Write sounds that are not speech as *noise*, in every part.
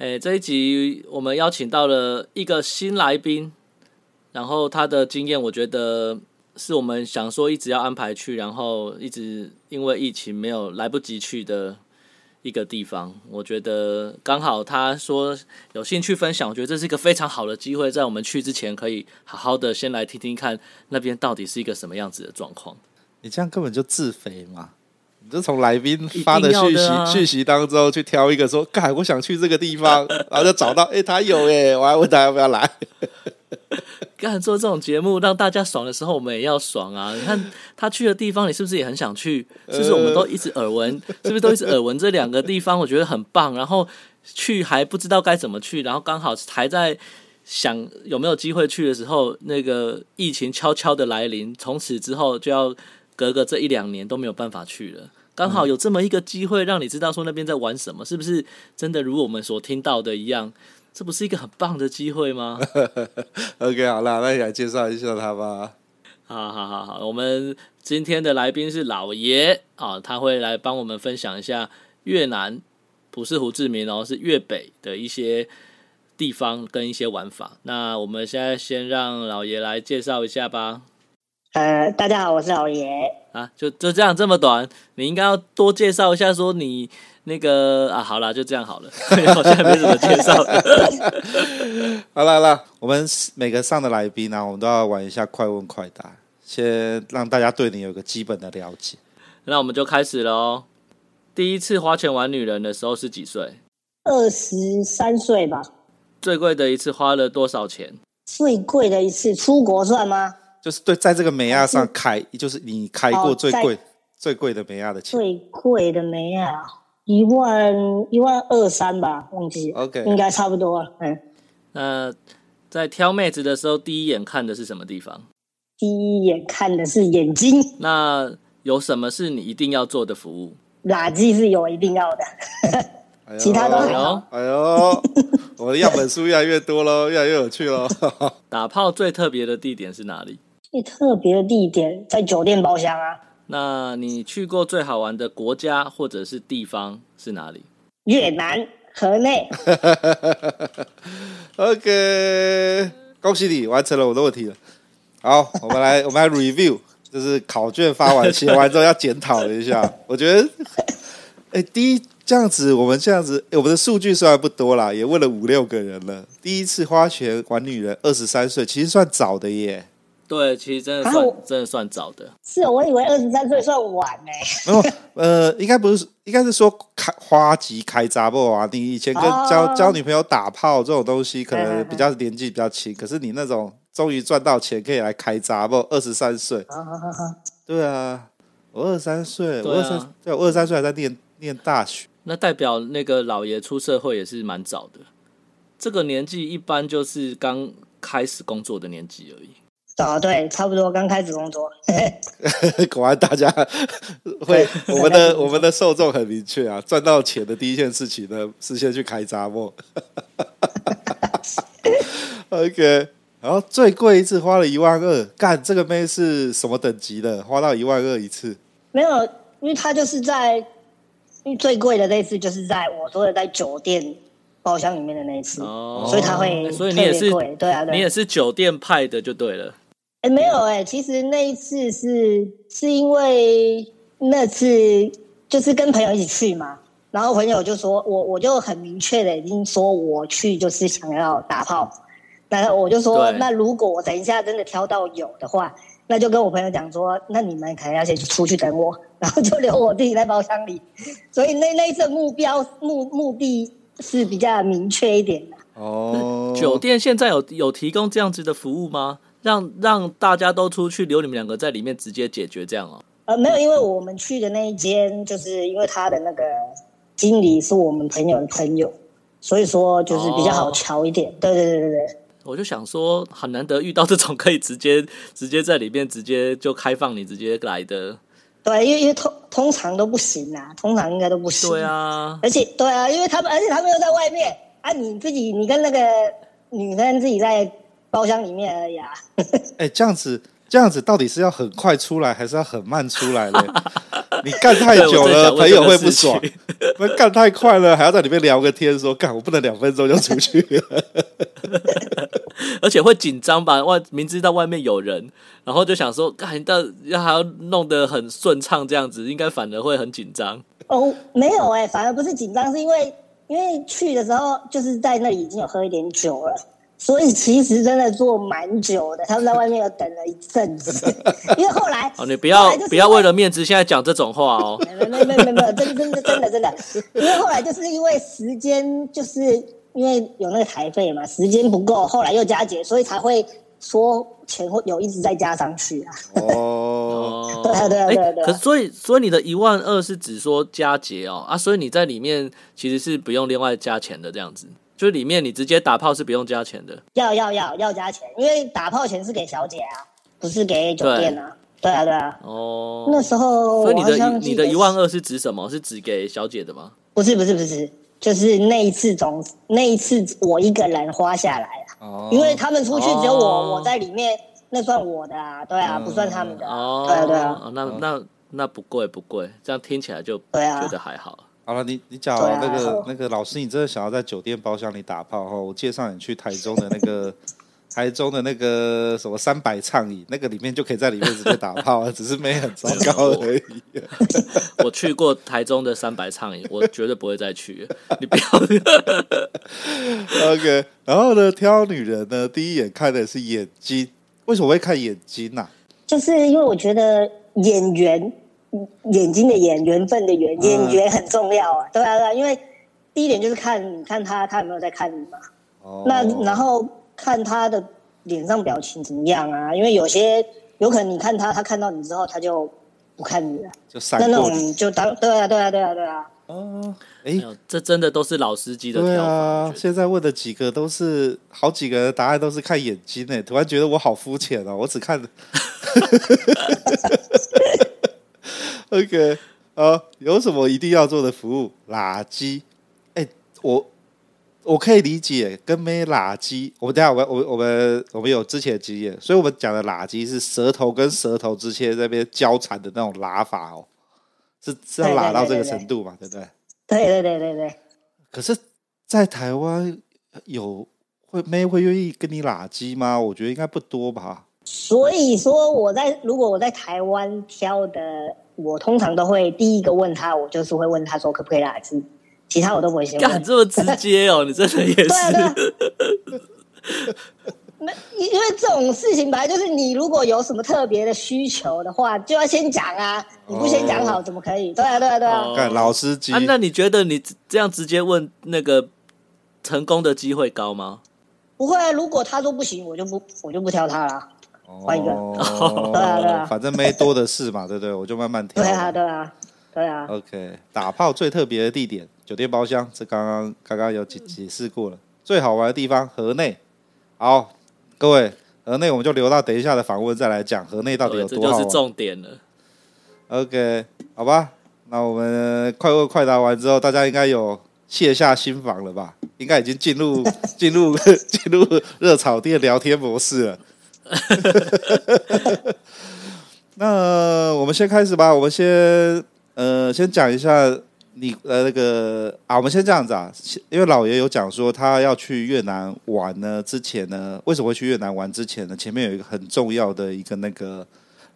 诶，这一集我们邀请到了一个新来宾，然后他的经验，我觉得是我们想说一直要安排去，然后一直因为疫情没有来不及去的一个地方。我觉得刚好他说有兴趣分享，我觉得这是一个非常好的机会，在我们去之前可以好好的先来听听看那边到底是一个什么样子的状况。你这样根本就自肥嘛！你就从来宾发的讯息讯息当中去挑一个说，盖我想去这个地方，*laughs* 然后就找到，哎、欸，他有哎，我还问他要不要来。*laughs* 干做这种节目让大家爽的时候，我们也要爽啊！你看他去的地方，你是不是也很想去？是不是我们都一直耳闻？是不是都一直耳闻这两个地方？我觉得很棒，然后去还不知道该怎么去，然后刚好还在想有没有机会去的时候，那个疫情悄悄的来临，从此之后就要。隔个这一两年都没有办法去了，刚好有这么一个机会，让你知道说那边在玩什么，是不是真的如我们所听到的一样？这不是一个很棒的机会吗？*laughs* OK，好了，那你来介绍一下他吧。好好好好，我们今天的来宾是老爷啊，他会来帮我们分享一下越南，不是胡志明哦，是越北的一些地方跟一些玩法。那我们现在先让老爷来介绍一下吧。呃，大家好，我是老爷啊，就就这样这么短，你应该要多介绍一下，说你那个啊，好了，就这样好了，我现在没什么介绍。*laughs* 好了好了，我们每个上的来宾呢、啊，我们都要玩一下快问快答，先让大家对你有个基本的了解。那我们就开始喽。第一次花钱玩女人的时候是几岁？二十三岁吧。最贵的一次花了多少钱？最贵的一次出国算吗？就是对，在这个美亚上开，就是你开过最贵、哦、最贵的美亚的钱。最贵的美亚一万一万二三吧，忘记。OK，应该差不多了。嗯，那在挑妹子的时候，第一眼看的是什么地方？第一眼看的是眼睛。那有什么是你一定要做的服务？垃圾是有一定要的，其他都还好。哎呦，*laughs* 我的样本数越来越多喽，越来越有趣喽。*laughs* 打炮最特别的地点是哪里？最特别的地点在酒店包厢啊。那你去过最好玩的国家或者是地方是哪里？越南河内。*laughs* OK，恭喜你完成了我的问题了。好，我们来我们来 review，*laughs* 就是考卷发完写完之后要检讨一下。我觉得，哎，第一这样子，我们这样子，我们的数据虽然不多啦，也问了五六个人了。第一次花钱玩女人，二十三岁，其实算早的耶。对，其实真的算真的算早的。是，我以为二十三岁算晚呢。*laughs* 哦，呃，应该不是，应该是说开花级开闸不啊？你以前跟交、哦、交女朋友打炮这种东西，可能比较年纪比较轻。可是你那种终于赚到钱可以来开闸不？二十三岁。对啊，我二十三岁，我二十三，对，我二十三岁还在念念大学。那代表那个老爷出社会也是蛮早的。这个年纪一般就是刚开始工作的年纪而已。啊，对，差不多刚开始工作。*laughs* 果然大家 *laughs* 会，我们的我们的受众很明确啊，赚到钱的第一件事情呢，是先去开闸莫。*laughs* OK，然后最贵一次花了一万二，干这个妹是什么等级的？花到一万二一次？没有，因为他就是在，因为最贵的那次就是在我说的在酒店。包厢里面的那一次，哦、所以他会，所以你也是对啊，对，你也是酒店派的就对了。哎、欸，没有哎、欸，其实那一次是是因为那次就是跟朋友一起去嘛，然后朋友就说我我就很明确的已经说我去就是想要打炮，那我就说那如果我等一下真的挑到有的话，那就跟我朋友讲说，那你们可能要先出去等我，然后就留我自己在包厢里。所以那那一次目标目目的。是比较明确一点的哦。酒店现在有有提供这样子的服务吗？让让大家都出去，留你们两个在里面直接解决这样哦？呃，没有，因为我们去的那一间，就是因为他的那个经理是我们朋友的朋友，所以说就是比较好瞧一点。对对对对对。我就想说，很难得遇到这种可以直接 *laughs* 直接在里面直接就开放你直接来的。对，因为因为通通常都不行啊，通常应该都不行。对啊，而且对啊，因为他们而且他们又在外面啊，你自己你跟那个女生自己在包厢里面而已啊。*laughs* 哎、欸，这样子这样子到底是要很快出来，还是要很慢出来呢？*laughs* 你干太久了，朋友会不爽。不干太快了，还要在里面聊个天，说干我不能两分钟就出去了。*laughs* 而且会紧张吧？外明知道外面有人，然后就想说，干到要还要弄得很顺畅，这样子应该反而会很紧张。哦，没有哎、欸，反而不是紧张，是因为因为去的时候就是在那里已经有喝一点酒了。所以其实真的做蛮久的，他们在外面有等了一阵子，*laughs* 因为后来哦，你不要不要为了面子现在讲这种话哦，没没没没没，真真的真的真的，因为后来就是因为时间，就是因为有那个台费嘛，时间不够，后来又加节，所以才会说钱会有一直在加上去啊。哦，*laughs* 对啊对啊对啊对啊。可是所以所以你的一万二是只说加节哦啊，所以你在里面其实是不用另外加钱的这样子。就是里面你直接打炮是不用加钱的，要要要要加钱，因为打炮钱是给小姐啊，不是给酒店啊。对，啊对啊。哦。那时候，所以你的你的一万二是指什么？是指给小姐的吗？不是不是不是，就是那一次总那一次我一个人花下来了。哦。因为他们出去只有我，哦，我在里面，那算我的啊，对啊，不算他们的啊。哦。对啊对啊。那那那不贵不贵，这样听起来就对啊觉得还好。好了，你你讲那个、啊、那个老师，你真的想要在酒店包厢里打炮哈？我介绍你去台中的那个 *laughs* 台中的那个什么三百畅饮，那个里面就可以在里面直接打炮，*laughs* 只是没很糟糕而已。*laughs* 我去过台中的三百畅饮，我绝对不会再去。你不要。OK，然后呢，挑女人呢，第一眼看的是眼睛，为什么会看眼睛呢、啊？就是因为我觉得演员。眼睛的眼，缘分的缘，眼缘很重要啊！对啊，对啊，因为第一点就是看，看他，他有没有在看你嘛。哦。那然后看他的脸上表情怎么样啊？因为有些有可能你看他，他看到你之后，他就不看你了。就闪。那那种就当对啊，对啊，对啊，对啊。哦。哎，这真的都是老司机的。对啊，现在问的几个都是好几个答案都是看眼睛诶，突然觉得我好肤浅哦，我只看。*laughs* OK，啊，有什么一定要做的服务？垃圾，哎、欸，我我可以理解，跟没垃圾。我们等下，我我我们我们有之前的经验，所以我们讲的垃圾是舌头跟舌头之间那边交缠的那种拉法哦，是是要拉到这个程度嘛？对不对？对对对对对。可是，在台湾有会没会愿意跟你拉鸡吗？我觉得应该不多吧。所以说，我在如果我在台湾挑的。我通常都会第一个问他，我就是会问他说可不可以来吃，其他我都不会先问。干这么直接哦，你真的也是。*laughs* 对啊，对啊。*laughs* 那因为这种事情本来就是你如果有什么特别的需求的话，就要先讲啊。你不先讲好，怎么可以？对啊，对啊，对啊。干老司机。啊，那你觉得你这样直接问那个成功的机会高吗？不会啊，如果他说不行，我就不我就不挑他了。换一个，哦、对啊对啊，反正没多的事嘛，对不对？我就慢慢挑。对啊对啊对啊。OK，打炮最特别的地点，酒店包厢，这刚刚刚刚有解解释过了。最好玩的地方，河内。好，各位，河内我们就留到等一下的访问再来讲，河内到底有多好玩？这就是重点了。OK，好吧，那我们快问快答完之后，大家应该有卸下心防了吧？应该已经进入进入 *laughs* 进入热炒店聊天模式了。*laughs* 那我们先开始吧。我们先呃，先讲一下你呃那个啊，我们先这样子啊，因为老爷有讲说他要去越南玩呢。之前呢，为什么会去越南玩？之前呢，前面有一个很重要的一个那个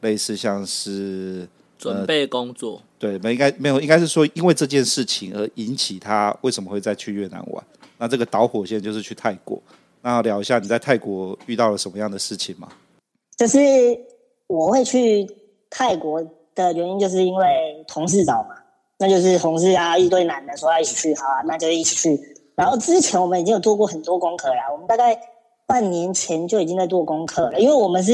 类似像是准备工作。对，没应该没有，应该是说因为这件事情而引起他为什么会再去越南玩？那这个导火线就是去泰国。那聊一下你在泰国遇到了什么样的事情吗？就是我会去泰国的原因，就是因为同事找嘛，那就是同事啊，一堆男的说要一起去，好啊，那就一起去。然后之前我们已经有做过很多功课了，我们大概半年前就已经在做功课了，因为我们是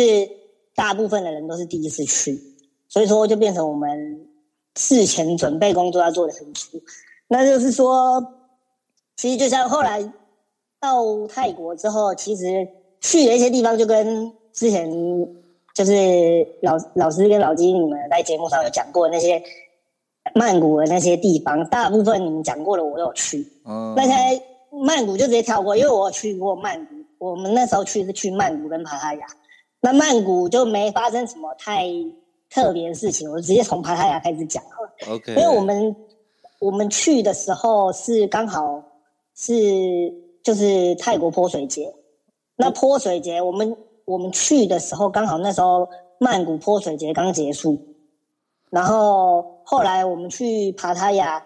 大部分的人都是第一次去，所以说就变成我们事前准备工作要做的很足。那就是说。其实就像后来到泰国之后，其实去的一些地方就跟之前就是老老师跟老金你们在节目上有讲过那些曼谷的那些地方，大部分你们讲过的我都有去。嗯，那现在曼谷就直接跳过，因为我有去过曼谷。我们那时候去是去曼谷跟帕塔雅，那曼谷就没发生什么太特别的事情，我直接从帕塔雅开始讲。OK，因为我们我们去的时候是刚好是就是泰国泼水节，那泼水节我们我们去的时候刚好那时候曼谷泼水节刚结束，然后后来我们去帕塔亚，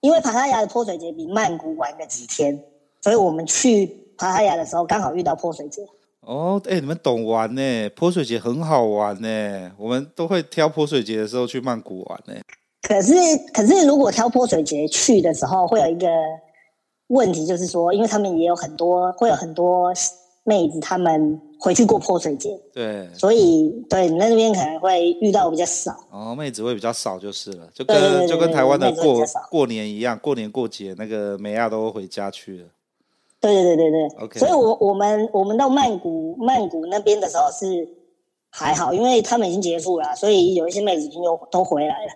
因为帕塔亚的泼水节比曼谷晚个几天，所以我们去。帕塔亚的时候刚好遇到泼水节哦，哎、欸，你们懂玩呢？泼水节很好玩呢，我们都会挑泼水节的时候去曼谷玩呢。可是，可是如果挑泼水节去的时候，会有一个问题，就是说，因为他们也有很多，会有很多妹子，他们回去过泼水节，对，所以对你在那边可能会遇到比较少。哦，妹子会比较少就是了，就跟就跟台湾的过过年一样，过年过节那个美亚都回家去了。对对对对对，Okay. 所以我我们我们到曼谷曼谷那边的时候是还好，因为他们已经结束了，所以有一些妹子已经又都回来了。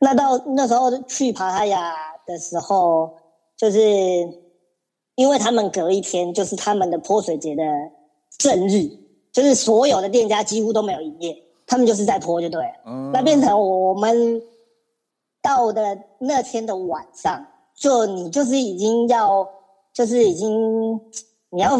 那到那时候去爬塔雅的时候，就是因为他们隔一天就是他们的泼水节的正日，就是所有的店家几乎都没有营业，他们就是在泼就对了。嗯，那变成我们到的那天的晚上，就你就是已经要。就是已经你要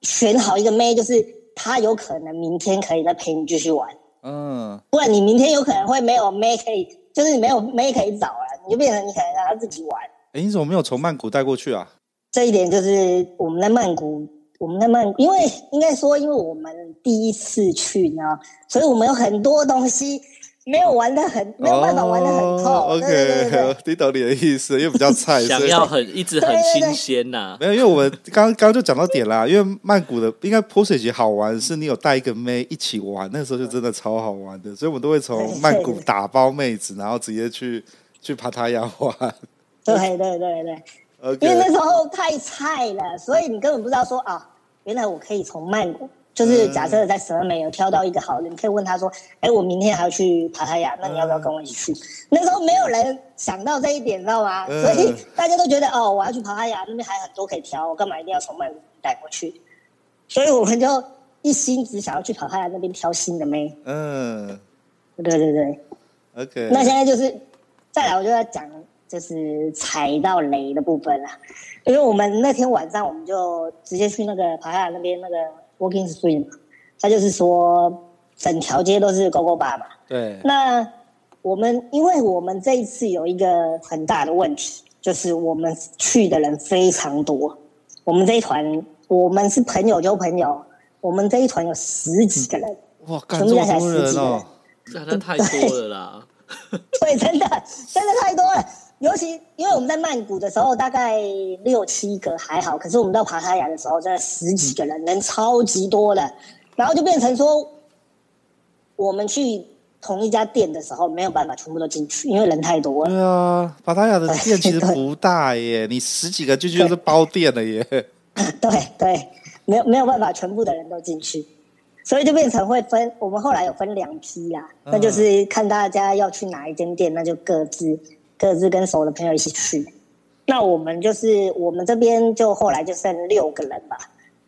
选好一个妹，就是他有可能明天可以再陪你继续玩，嗯，不然你明天有可能会没有妹可以，就是你没有妹可以找了，你就变成你可能让他自己玩。哎，你怎么没有从曼谷带过去啊？这一点就是我们在曼谷，我们在曼谷，因为应该说，因为我们第一次去呢，所以我们有很多东西。没有玩的很，没有办法玩的很透。Oh, OK，听懂你的意思，因为比较菜，想要很一直很新鲜呐、啊。没有，因为我们刚刚就讲到点啦。因为曼谷的应该泼水节好玩，是你有带一个妹一起玩，那时候就真的超好玩的。所以我们都会从曼谷打包妹子，然后直接去去帕塔亚玩。对对对对.因为那时候太菜了，所以你根本不知道说啊，原来我可以从曼谷。就是假设在蛇美有挑到一个好的，你可以问他说：“哎，我明天还要去帕塔亚，那你要不要跟我一起去？”那时候没有人想到这一点，知道吗？所以 *laughs* 大家都觉得哦，我要去帕塔亚，那边还很多可以挑，我干嘛一定要从曼谷带过去？所以我们就一心只想要去帕塔亚那边挑新的妹。嗯，对对对，OK。那现在就是再来，我就要讲就是踩到雷的部分啊，因为我们那天晚上我们就直接去那个帕塔亚那边那个。Walking Street 嘛，他就是说整条街都是 Gogo Bar 嘛。对。那我们，因为我们这一次有一个很大的问题，就是我们去的人非常多。我们这一团，我们是朋友就朋友，我们这一团有十几个人。哇，干这么多人哦！那太多了啦。对，真的，真的太多了。尤其因为我们在曼谷的时候大概六七个还好，可是我们到爬塔亚的时候真的十几个人，人超级多的，然后就变成说，我们去同一家店的时候没有办法全部都进去，因为人太多了。*laughs* 对啊，帕塔雅的店其实不大耶，你十几个进去就是包店了耶。对对，没有没有办法全部的人都进去，所以就变成会分，我们后来有分两批啦，那就是看大家要去哪一间店，那就各自。各自跟熟的朋友一起去，那我们就是我们这边就后来就剩六个人吧，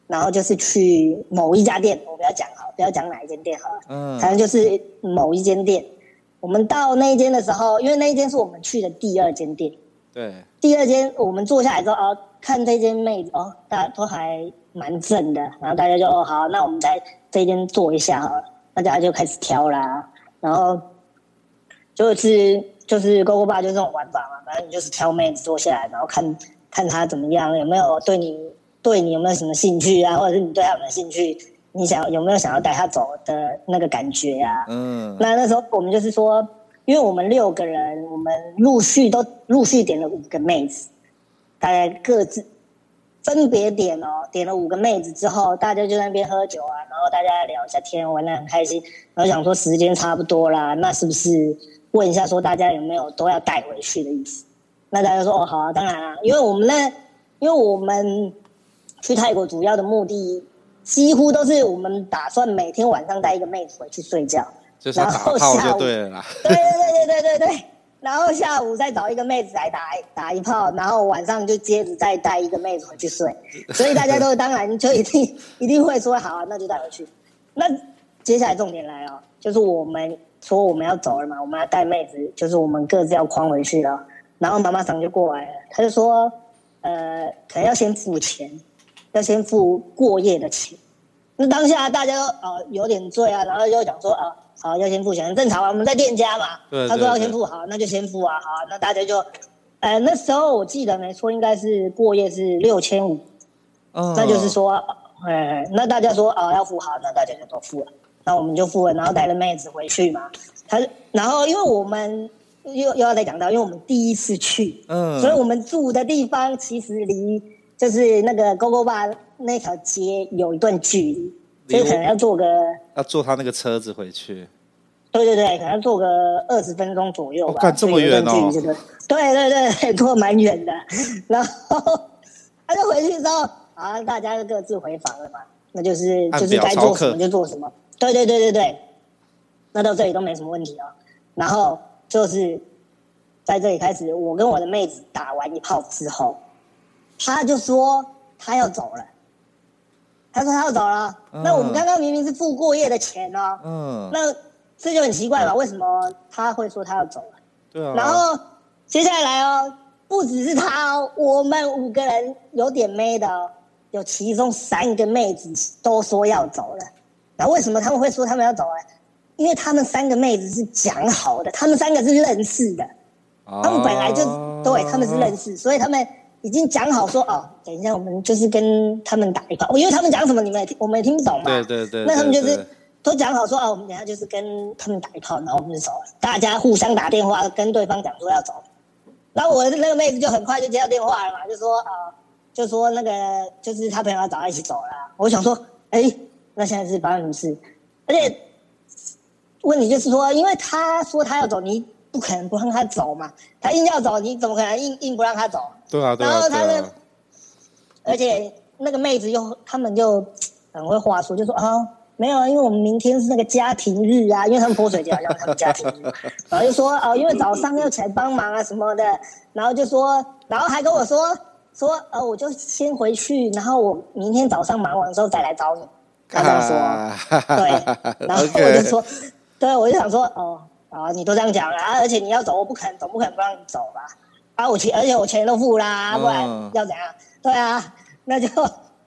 然后就是去某一家店，我不要讲好，不要讲哪一间店好了，嗯，反正就是某一间店。我们到那一间的时候，因为那一间是我们去的第二间店，对，第二间我们坐下来之后哦，看这间妹子哦，大家都还蛮正的，然后大家就哦好，那我们在这间坐一下好了，大家就开始挑啦，然后就是。就是 Gogo Bar 就这种玩法嘛，反正你就是挑妹子坐下来，然后看看她怎么样，有没有对你对你有没有什么兴趣啊，或者是你对她有没有兴趣，你想有没有想要带她走的那个感觉啊？嗯，那那时候我们就是说，因为我们六个人，我们陆续都陆续点了五个妹子，大概各自分别点哦，点了五个妹子之后，大家就在那边喝酒啊，然后大家聊一下天，玩的很开心，然后想说时间差不多啦，那是不是？问一下，说大家有没有都要带回去的意思？那大家说哦，好啊，当然啊，因为我们呢因为我们去泰国主要的目的，几乎都是我们打算每天晚上带一个妹子回去睡觉，就是打炮就对了啦。对对对对对对对。然后下午再找一个妹子来打打一炮，然后晚上就接着再带一个妹子回去睡。所以大家都 *laughs* 当然就一定一定会说好啊，那就带回去。那接下来重点来了，就是我们说我们要走了嘛，我们要带妹子，就是我们各自要框回去了。然后妈妈桑就过来了，他就说，呃，可能要先付钱，要先付过夜的钱。那当下大家都呃有点醉啊，然后就讲说啊。呃好，要先付钱，正常啊。我们在店家嘛，对对对，他说要先付，好，那就先付啊。好，那大家就，呃，那时候我记得没错，应该是过夜是六千五，那就是说，哎，那大家说啊、呃、要付好，那大家就都付了，那我们就付了，然后带了妹子回去嘛。他，然后因为我们又又要再讲到，因为我们第一次去，嗯，所以我们住的地方其实离就是那个勾勾吧那条街有一段距离，所以可能要坐个要坐他那个车子回去。对对对，可能坐个二十分钟左右吧。看、哦、这么远哦。对对对，*laughs* 坐蛮远的。然后他就回去之后，啊，大家就各自回房了嘛。那就是就是该做什么就做什么。对对对对对。那到这里都没什么问题啊。然后就是在这里开始，我跟我的妹子打完一炮之后，他就说他要走了。他说他要走了。嗯、那我们刚刚明明是付过夜的钱哦。嗯。那。这就很奇怪了？为什么他会说他要走了？对啊。然后接下来哦，不只是他哦，我们五个人有点妹的哦，有其中三个妹子都说要走了。那为什么他们会说他们要走呢？因为他们三个妹子是讲好的，他们三个是认识的，他们本来就对，他们是认识，所以他们已经讲好说哦，等一下我们就是跟他们打一炮，因为他们讲什么你们也听，我们也听不懂嘛。对对对。那他们就是。都讲好说哦，我们等下就是跟他们打一炮，然后我们就走了。大家互相打电话跟对方讲说要走，然后我的那个妹子就很快就接到电话了嘛，就说啊、呃，就说那个就是他朋友要找他一起走了。我想说，哎，那现在是发生什么事？而且问题就是说，因为他说他要走，你不可能不让他走嘛。他硬要走，你怎么可能硬硬不让他走？对啊，对啊。然后他的，啊、而且那个妹子又他们就很会话说，就说啊。没有啊，因为我们明天是那个家庭日啊，因为他们泼水节好像他们家庭日，*laughs* 然后就说哦，因为早上要起来帮忙啊什么的，然后就说，然后还跟我说说呃，我就先回去，然后我明天早上忙完之后再来找你。他这样说，对，然后我就说，Okay. 对，我就想说哦，啊，你都这样讲了啊，而且你要走，我不可能，总不可能不让你走吧？啊，我钱，而且我钱都付啦，不然要怎样？对啊，那就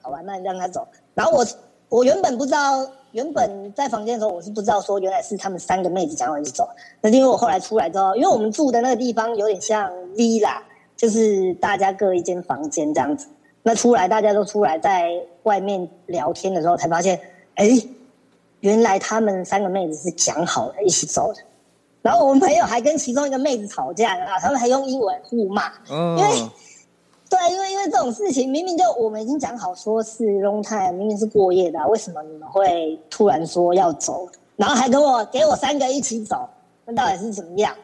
好吧，那你让他走。然后我我原本不知道。原本在房间的时候，我是不知道说原来是他们三个妹子讲完就走。那是因为我后来出来之后，因为我们住的那个地方有点像 villa，就是大家各一间房间这样子。那出来大家都出来在外面聊天的时候，才发现，哎，原来他们三个妹子是讲好了一起走的。然后我们朋友还跟其中一个妹子吵架啊，他们还用英文互骂，因为。对，因为因为这种事情，明明就我们已经讲好说是 long time，明明是过夜的，为什么你们会突然说要走？然后还跟我给我三个一起走，那到底是怎么样？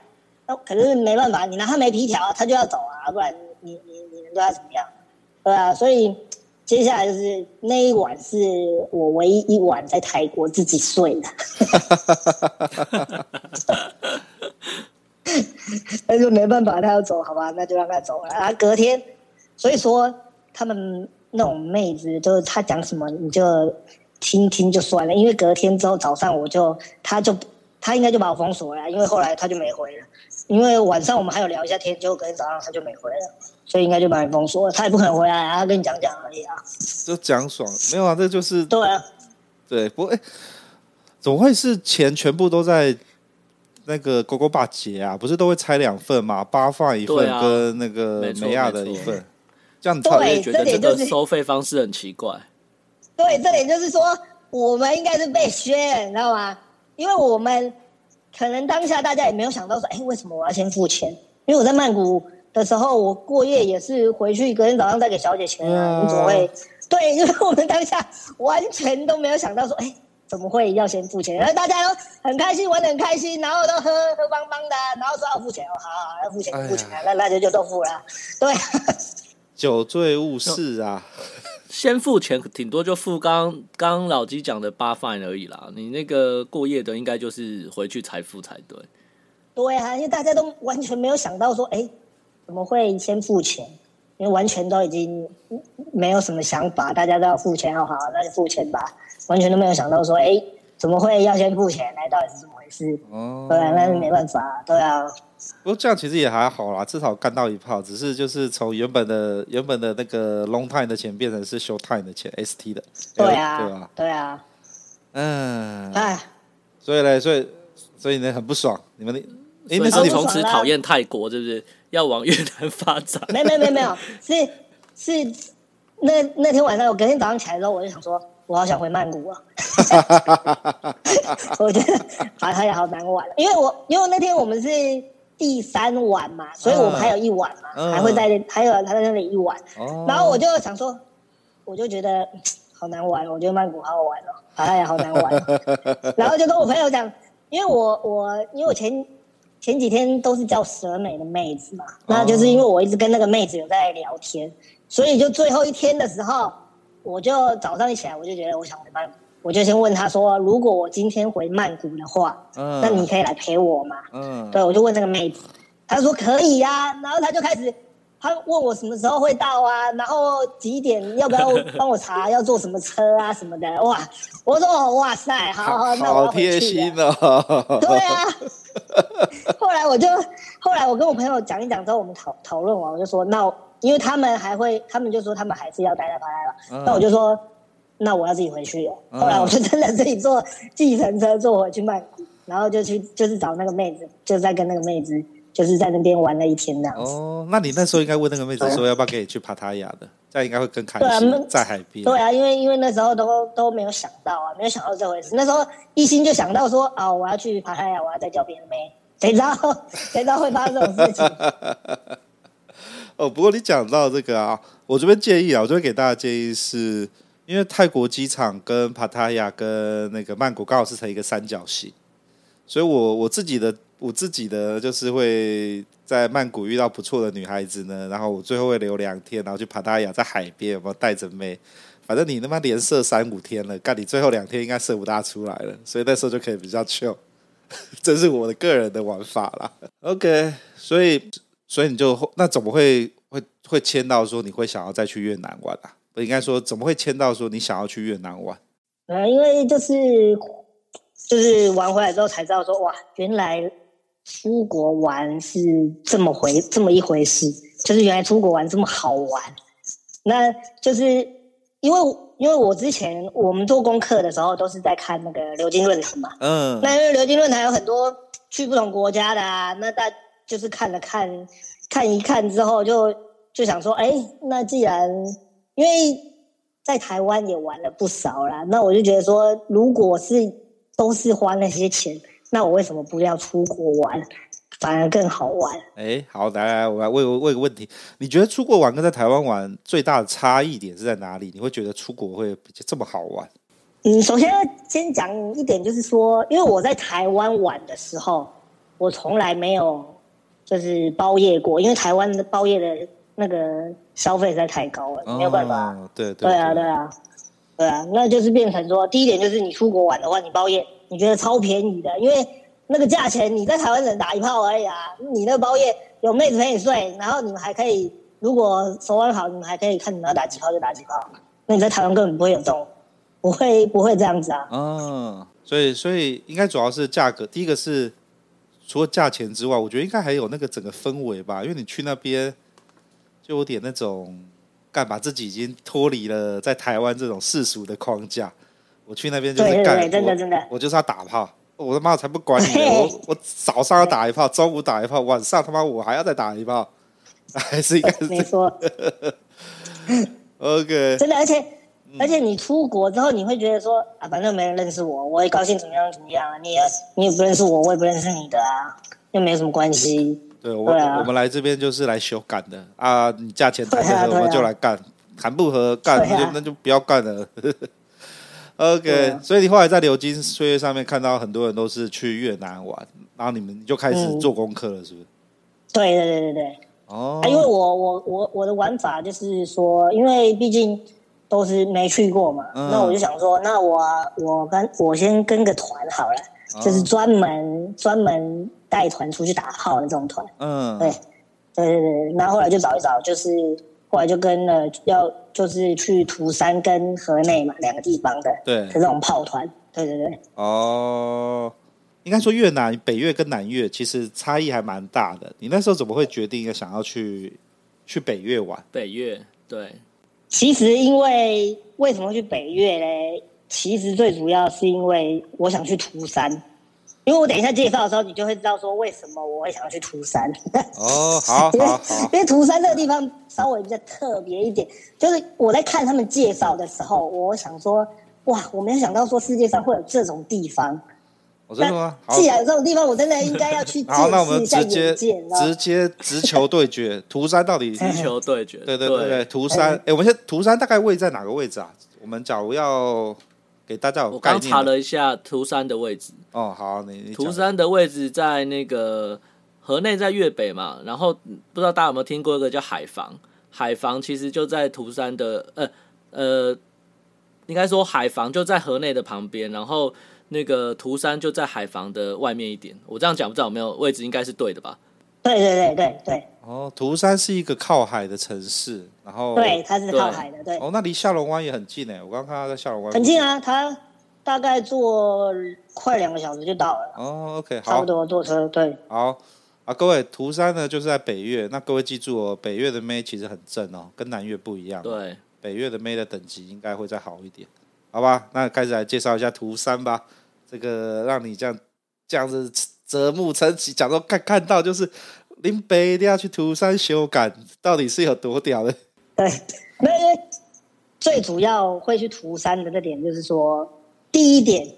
那可是没办法，你拿他没皮条，他就要走啊，不然你你你能对他怎么样？对啊，所以接下来就是那一晚是我唯一一晚在泰国自己睡的。*laughs* 那就没办法，他要走，好吧，那就让他走了啊。隔天。所以说，他们那种妹子，就是他讲什么你就听听就算了。因为隔天之后早上，我就他就他应该就把我封锁了，因为后来他就没回了。因为晚上我们还有聊一下天，结果隔天早上他就没回了，所以应该就把你封锁了。他也不可能回来啊，他跟你讲讲而已啊。就讲爽，没有啊，这就是对啊，对，不过哎，怎么会是钱全部都在那个勾勾吧结啊？不是都会拆两份嘛？八放一份跟那个美亚的一份。这样子对，觉得这个收费方式很奇怪。对，这点就是说，我们应该是被削，你知道吗？因为我们可能当下大家也没有想到说，哎，为什么我要先付钱？因为我在曼谷的时候，我过夜也是回去隔天早上再给小姐钱啊。你怎么会？*laughs* 对，因为我们当下完全都没有想到说，哎，怎么会要先付钱？然后大家都很开心，玩的很开心，然后都喝喝邦邦的，然后说要付钱哦，好好要付钱，付钱，那那就就都付了，对。酒醉误事啊。*laughs* 先付钱，顶多就付刚刚老鸡讲的八 fine 而已啦。你那个过夜的，应该就是回去才付才对。对啊，因为大家都完全没有想到说，哎，怎么会先付钱？因为完全都已经没有什么想法，大家都要付钱，好好，那就付钱吧。完全都没有想到说，哎，怎么会要先付钱？来，到底是怎么回事？哦，对啊，那是没办法，对啊。不过这样其实也还好啦，至少干到一炮。只是就是从原本的原本的那个 long time 的钱变成是 short time 的钱，ST 的。对啊，对啊，对啊。嗯，哎，所以呢，所以所以呢，很不爽。你们的，因为是从此讨厌泰国，是不是要往越南发展？没没没没有，是是那那天晚上，我隔天早上起来之后，我就想说，我好想回曼谷啊。*laughs* 我觉得好像也好难玩，因为我因为那天我们是。第三晚嘛，所以我们还有一晚嘛，嗯、还会在还有他在那里一晚，嗯、然后我就想说，我就觉得好难玩，我觉得曼谷好好玩哦，好像也好难玩，*laughs* 然后就跟我朋友讲，因为我我因为我前前几天都是叫蛇美的妹子嘛，嗯、那就是因为我一直跟那个妹子有在聊天，所以就最后一天的时候，我就早上一起来我就觉得我想回曼谷。我就先问她说：“如果我今天回曼谷的话，嗯，那你可以来陪我吗？”嗯，对，我就问那个妹子，她说可以呀、啊。然后她就开始，他问我什么时候会到啊，然后几点，要不要帮我查要坐什么车啊什么的。哇，我说哇塞，好，好，那我。好贴心哦。对啊。*laughs* 后来我就，后来我跟我朋友讲一讲之后，我们讨讨论完，我就说，那因为他们还会，他们就说他们还是要待在巴塞了。嗯、那我就说。那我要自己回去了。后来我就真的自己坐计程车坐回去曼谷，然后就去就是找那个妹子，就在跟那个妹子就是在那边玩了一天那样子。哦，那你那时候应该问那个妹子说要不要跟你去帕塔亚的，这样应该会更开心。对啊，在海边。对啊，因为因为那时候都都没有想到啊，没有想到这回事。那时候一心就想到说啊，我要去帕塔亚，我要再交别人妹，谁知道 *laughs* 谁知道会发生这种事情？*laughs* 哦，不过你讲到这个啊，我这边建议啊，我这边给大家建议是。因为泰国机场跟帕塔亚跟那个曼谷刚好是成一个三角形，所以我我自己的我自己的就是会在曼谷遇到不错的女孩子呢，然后我最后会留两天，然后去帕塔亚在海边有没有带着妹，反正你他妈连射三五天了，干你最后两天应该射不大出来了，所以那时候就可以比较 chill，*laughs* 这是我的个人的玩法啦。OK，所以所以你就那怎么会会会签到说你会想要再去越南玩啊？不应该说，怎么会签到说你想要去越南玩？啊，因为就是就是玩回来之后才知道说，哇，原来出国玩是这么回这么一回事，就是原来出国玩这么好玩。那就是因为因为我之前我们做功课的时候都是在看那个流金论坛嘛，嗯，那因为流金论坛有很多去不同国家的啊，那大就是看了看看一看之后就就想说，哎，那既然因为在台湾也玩了不少啦，那我就觉得说，如果是都是花那些钱，那我为什么不要出国玩，反而更好玩？哎，好，来来，我来问问个问题，你觉得出国玩跟在台湾玩最大的差异点是在哪里？你会觉得出国会比较这么好玩？嗯，首先先讲一点，就是说，因为我在台湾玩的时候，我从来没有就是包夜过，因为台湾的包夜的。那个消费实在太高了，哦、没有办法。对对，对，对啊，对啊，对啊，那就是变成说，第一点就是你出国玩的话，你包夜，你觉得超便宜的，因为那个价钱你在台湾只能打一炮而已啊。你那个包夜有妹子陪你睡，然后你们还可以，如果手腕好，你们还可以看你们要打几炮就打几炮。那你在台湾根本不会有这种，不会不会这样子啊。嗯，所以所以应该主要是价格，第一个是除了价钱之外，我觉得应该还有那个整个氛围吧，因为你去那边。就有点那种，干把自己已经脱离了在台湾这种世俗的框架。我去那边就是干，真的真的，我就是要打炮。我他妈才不管你！我我早上要打一炮，中午打一炮，晚上他妈我还要再打一炮，*laughs* 还是应该是 *laughs* 没错。*laughs* OK，真的，而且、嗯、而且你出国之后，你会觉得说啊，反正没人认识我，我也高兴怎么样怎么样啊，你也你也不认识我，我也不认识你的啊，又没有什么关系。对，我我们来这边就是来修干的。啊！你价钱谈得合，我们就来干；谈不合干，那就那就不要干了。*laughs* OK，所以你后来在流金岁月上面看到很多人都是去越南玩，然后你们就开始做功课了，是不是？对对对对对。哦，啊、因为我我我我的玩法就是说，因为毕竟都是没去过嘛，嗯、那我就想说，那我我跟我先跟个团好了，哦、就是专门专门带团出去打炮的这种团。嗯，对对对对，那后来就找一找，就是后来就跟了要就是去涂山跟河内嘛两个地方的，对，的这种炮团。对对对。哦。应该说越南北越跟南越其实差异还蛮大的。你那时候怎么会决定要想要去去北越玩？北越对，其实因为为什么去北越嘞？其实最主要是因为我想去涂山，因为我等一下介绍的时候，你就会知道说为什么我会想要去涂山。哦，好，*laughs* 好，好，因为涂山这个地方稍微比较特别一点，就是我在看他们介绍的时候，我想说，哇，我没有想到说世界上会有这种地方。我真的吗？既然有这种地方，我真的应该要去 *laughs* 好，那我们直接直接直球对决，涂山到底直球对决？对对对对，涂山。哎，我们现在图山大概位在哪个位置啊？我们假如要给大家有概念，我刚查了一下涂山的位置。哦，好，你图山的位置在那个河内，在越北嘛。然后不知道大家有没有听过一个叫海防？海防其实就在涂山的呃呃，应该说海防就在河内的旁边，然后。那个涂山就在海防的外面一点，我这样讲不知道有没有位置，应该是对的吧？对对对对对。哦，涂山是一个靠海的城市，然后对，它是靠海的，对。哦，那离下龙湾也很近诶，我刚刚看到在下龙湾。很近啊，它大概坐快两个小时就到了。哦，OK，好，差不多坐车对。好啊，各位，涂山呢就是在北越，那各位记住哦，北越的妹其实很正哦，跟南越不一样。对，北越的妹的等级应该会再好一点。好吧，那开始来介绍一下涂山吧。这个让你这样这样子折木成奇，讲说看看到就是林北一定要去涂山修改，到底是有多屌的？*laughs* 对，那最主要会去涂山的那点就是说，第一点，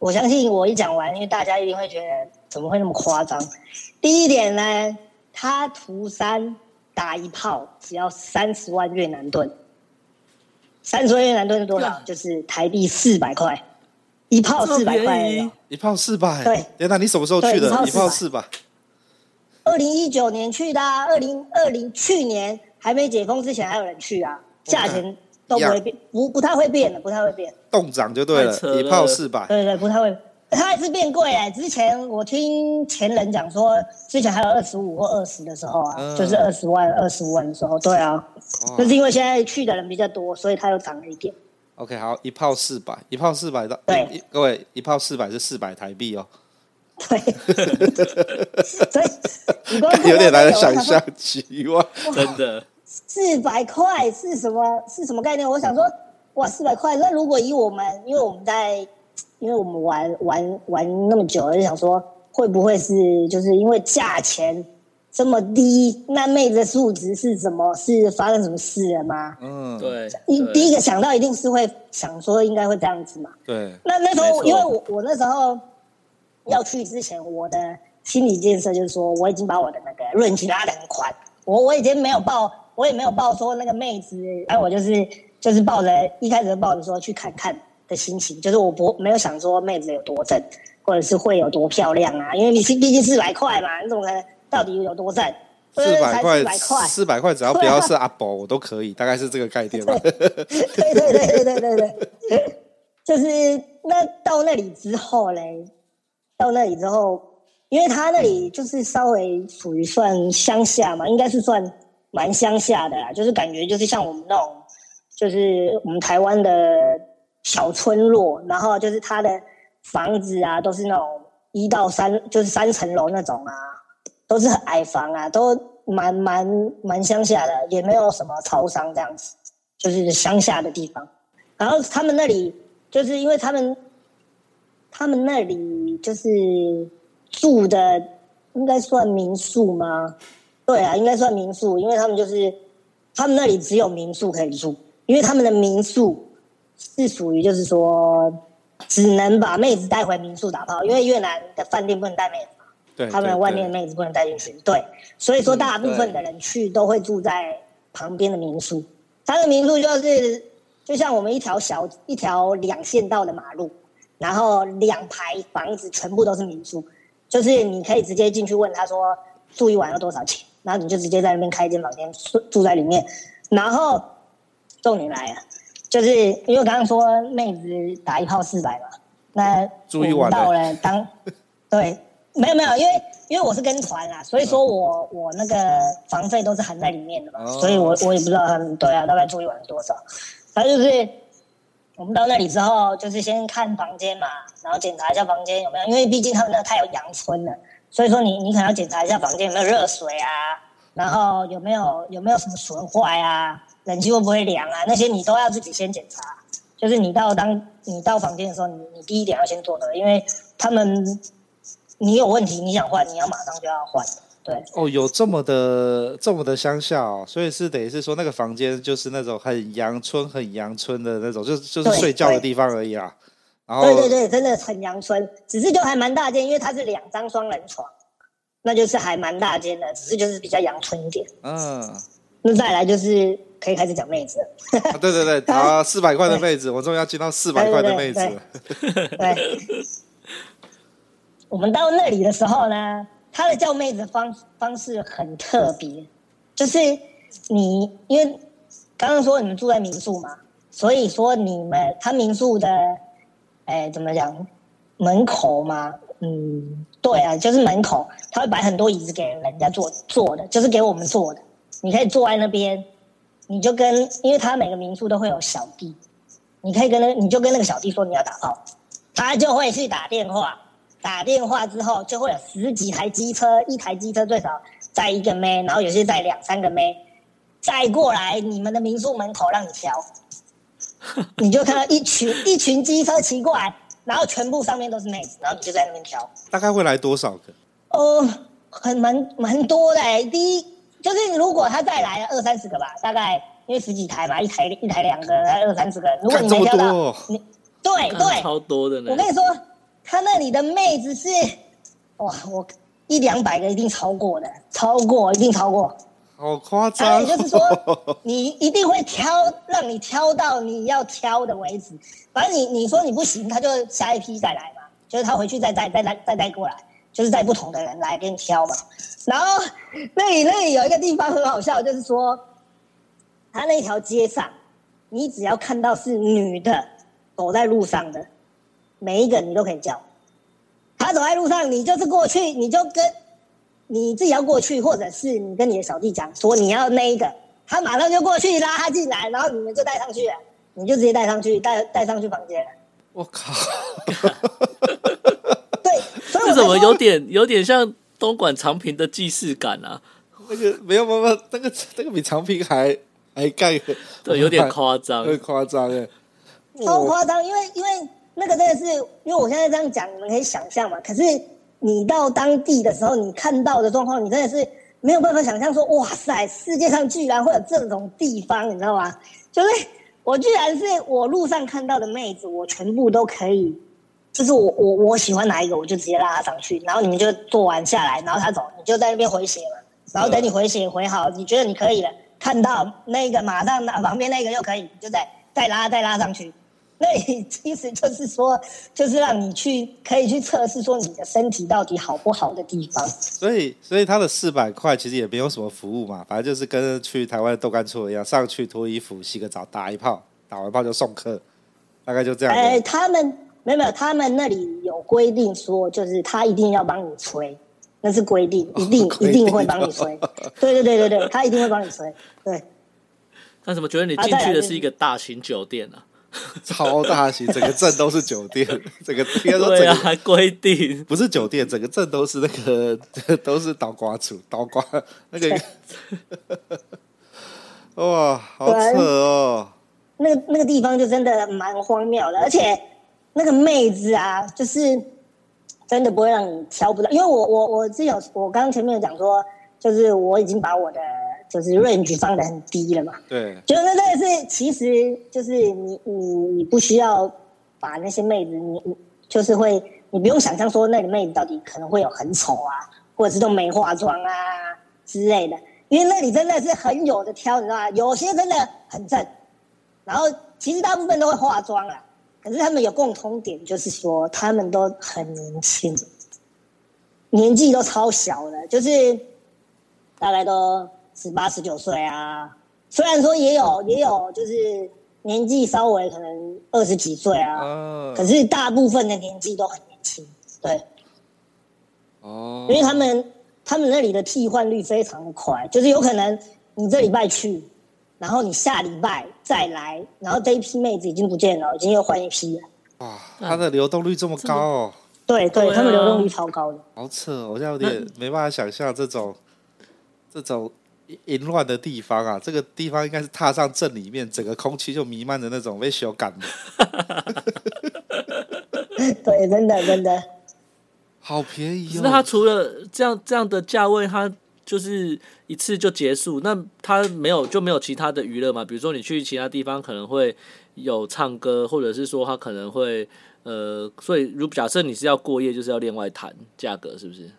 我相信我一讲完，因为大家一定会觉得怎么会那么夸张？第一点呢，他涂山打一炮只要三十万越南盾。三十万越南盾是多少？就是台币四百块，一炮四百块。一炮四百。对。天哪，你什么时候去的？一炮四百。二零一九年去的，二零二零去年还没解封之前还有人去啊，价钱都不会变，不不太会变的，不太会变。动涨就对了，一炮四百。对对，不太会。它还是变贵哎！之前我听前人讲说，之前还有二十五或二十的时候啊，嗯、就是二十万、二十五万的时候。对啊，哇就是因为现在去的人比较多，所以它又涨了一点。OK，好，一炮四百，一炮四百到。对，各位，一炮四百是四百台币哦。对。*laughs* 所以 *laughs* 有点难想象，奇怪，真的。四百块是什么？是什么概念？我想说，哇，四百块。那如果以我们，因为我们在。因为我们玩玩玩那么久了，就想说会不会是就是因为价钱这么低，那妹子的素质是什么？是发生什么事了吗？嗯，对。一第一个想到一定是会想说应该会这样子嘛。对。那那时候因为我我那时候要去之前，我的心理建设就是说我已经把我的那个论级拉得很宽，我我已经没有报，我也没有报说那个妹子，哎，我就是就是抱着一开始抱着说去看看。的心情就是我不没有想说妹子有多正，或者是会有多漂亮啊，因为你是毕竟四百块嘛，你怎么可能到底有多正？*laughs* 四百块，四百块只要不要是阿宝，我都可以，大概是这个概念吧。对对对对对对对，就是那到那里之后嘞，到那里之后，因为他那里就是稍微属于算乡下嘛，应该是算蛮乡下的啦，就是感觉就是像我们那种，就是我们台湾的。小村落，然后就是他的房子啊，都是那种一到三，就是三层楼那种啊，都是矮房啊，都蛮蛮蛮乡下的，也没有什么超商这样子，就是乡下的地方。然后他们那里就是因为他们，他们那里就是住的应该算民宿吗？对啊，应该算民宿，因为他们就是他们那里只有民宿可以住，因为他们的民宿。是属于就是说，只能把妹子带回民宿打炮，因为越南的饭店不能带妹子，对，他们外面的妹子不能带进去，对，所以说大部分的人去都会住在旁边的民宿。他的民宿就是就像我们一条小一条两线道的马路，然后两排房子全部都是民宿，就是你可以直接进去问他说住一晚要多少钱，然后你就直接在那边开一间房间住住在里面。然后重点来了，就是因为刚刚说妹子打一炮四百嘛，那住一晚到了当 *laughs* 对，没有没有，因为因为我是跟团啦，所以说我我那个房费都是含在里面的嘛，哦、所以我我也不知道他们对啊，大概住一晚多少。反正就是我们到那里之后，就是先看房间嘛，然后检查一下房间有没有，因为毕竟他们那太有阳春了，所以说你你可能要检查一下房间有没有热水啊。然后有没有有没有什么损坏啊？冷气会不会凉啊？那些你都要自己先检查。就是你到当你到房间的时候，你你第一点要先做的，因为他们你有问题你想换，你要马上就要换。对。哦，有这么的这么的乡下哦，所以是等于是说那个房间就是那种很阳春很阳春的那种，就就是睡觉的地方而已啊。然后对对对，真的很阳春，只是就还蛮大间，因为它是两张双人床。那就是还蛮大间的，只是就是比较阳春一点。嗯，那再来就是可以开始讲妹子。啊、对对对，啊，*laughs* 四百块的妹子，我终于要见到四百块的妹子对，*laughs* *laughs* 我们到那里的时候呢，他的叫妹子方方式很特别，就是你因为刚刚说你们住在民宿嘛，所以说你们他民宿的，哎，怎么讲，门口嘛。嗯，对啊，就是门口他会摆很多椅子给人家坐坐的，就是给我们坐的。你可以坐在那边，你就跟，因为他每个民宿都会有小弟，你可以跟那，你就跟那个小弟说你要打炮，他就会去打电话。打电话之后就会有十几台机车，一台机车最少载一个妹，然后有些载两三个妹，载过来你们的民宿门口让你挑，*laughs* 你就看到一群一群机车骑过来。然后全部上面都是妹子，然后你就在那边挑。大概会来多少个？哦，很蛮蛮多的哎。第一就是如果他再来二三十个吧，大概因为十几台嘛，一台一台两个，来二三十个。如果你没挑到，哦、你对对，超多的呢。我跟你说，他那里的妹子是哇，我一两百个一定超过的，超过一定超过。好夸张！也就是说，*laughs* 你一定会挑，让你挑到你要挑的为止。反正你你说你不行，他就下一批再来嘛，就是他回去再带再带再带过来，就是带不同的人来给你挑嘛。然后那里那里有一个地方很好笑，就是说，他那条街上，你只要看到是女的走在路上的，每一个你都可以叫。他走在路上，你就是过去，你就跟。你自己要过去，或者是你跟你的小弟讲说你要那一个，他马上就过去拉他进来，然后你们就带上去了，你就直接带上去，带带上去房间。我靠！*laughs* 对，所以这怎么有点有点像东莞长平的既视感啊？那个没有没有，那个那个比长平还还盖，对，有点夸张，很夸张哎，超夸张，因为因为那个真的是，因为我现在这样讲，你们可以想象嘛，可是。你到当地的时候，你看到的状况，你真的是没有办法想象说，哇塞，世界上居然会有这种地方，你知道吗？就是我居然是我路上看到的妹子，我全部都可以，就是我我我喜欢哪一个，我就直接拉上去，然后你们就做完下来，然后她走，你就在那边回血嘛，然后等你回血回好，你觉得你可以了，看到那个马上那旁边那个又可以，就再再拉再拉上去。那其实就是说，就是让你去可以去测试说你的身体到底好不好的地方。所以，所以他的四百块其实也没有什么服务嘛，反正就是跟去台湾的豆干厝一样，上去脱衣服、洗个澡、打一炮，打完炮就送客，大概就这样。哎、欸，他们没有没有，他们那里有规定说，就是他一定要帮你吹，那是规定，一定、哦、一定会帮你吹。对对对对对，他一定会帮你吹。对。*laughs* 那怎么觉得你进去的是一个大型酒店呢、啊？*laughs* 超大型，整个镇都是酒店，*laughs* 整个应该说整个对啊，还规定不是酒店，整个镇都是那个 *laughs* 都是倒挂处，倒挂那个哇，好扯哦！那个那个地方就真的蛮荒谬的，而且那个妹子啊，就是真的不会让你挑不到，因为我我我之前有我刚刚前面有讲说，就是我已经把我的。就是 range 放的很低了嘛，对，就是那个是，其实就是你你你不需要把那些妹子，你你就是会，你不用想象说那个妹子到底可能会有很丑啊，或者是都没化妆啊之类的，因为那里真的是很有的挑，你知道吗？有些真的很正，然后其实大部分都会化妆啊，可是他们有共通点，就是说他们都很年轻，年纪都超小的，就是。大概都十八十九岁啊。虽然说也有也有，就是年纪稍微可能二十几岁啊，啊可是大部分的年纪都很年轻，对。哦，因为他们他们那里的替换率非常的快，就是有可能你这礼拜去，然后你下礼拜再来，然后这一批妹子已经不见了，已经又换一批了。哇，它的流动率这么高哦！对对，对啊他们流动率超高的。好扯哦，我现在有点没办法想象这种这种淫乱的地方啊！这个地方应该是踏上镇里面，整个空气就弥漫着那种被羞感的。*laughs* 对，真的真的。好便宜哦！那它除了这样这样的价位，它就是一次就结束，那它没有就没有其他的娱乐嘛？比如说你去其他地方可能会有唱歌，或者是说它可能会呃，所以如假设你是要过夜，就是要另外谈价格，是不是？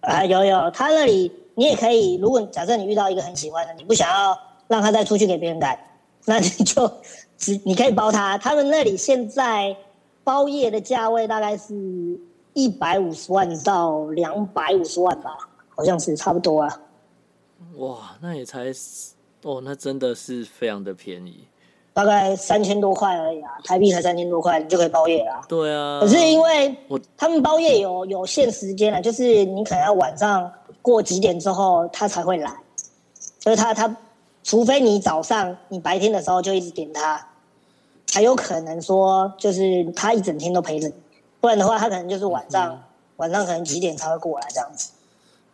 啊，有有，他那里你也可以。如果假设你遇到一个很喜欢的，你不想要让他再出去给别人干，那你就只你可以包他。他们那里现在包夜的价位大概是。一百五十万到两百五十万吧，好像是差不多啊。哇，那也才哦，那真的是非常的便宜，大概三千多块而已啊，台币才三千多块，你就可以包夜了。对啊，可是因为我他们包夜有有限时间了，就是你可能要晚上过几点之后他才会来，就是他他除非你早上你白天的时候就一直点他，才有可能说就是他一整天都陪着你。不然的话，他可能就是晚上，嗯、晚上可能几点才会过来这样子。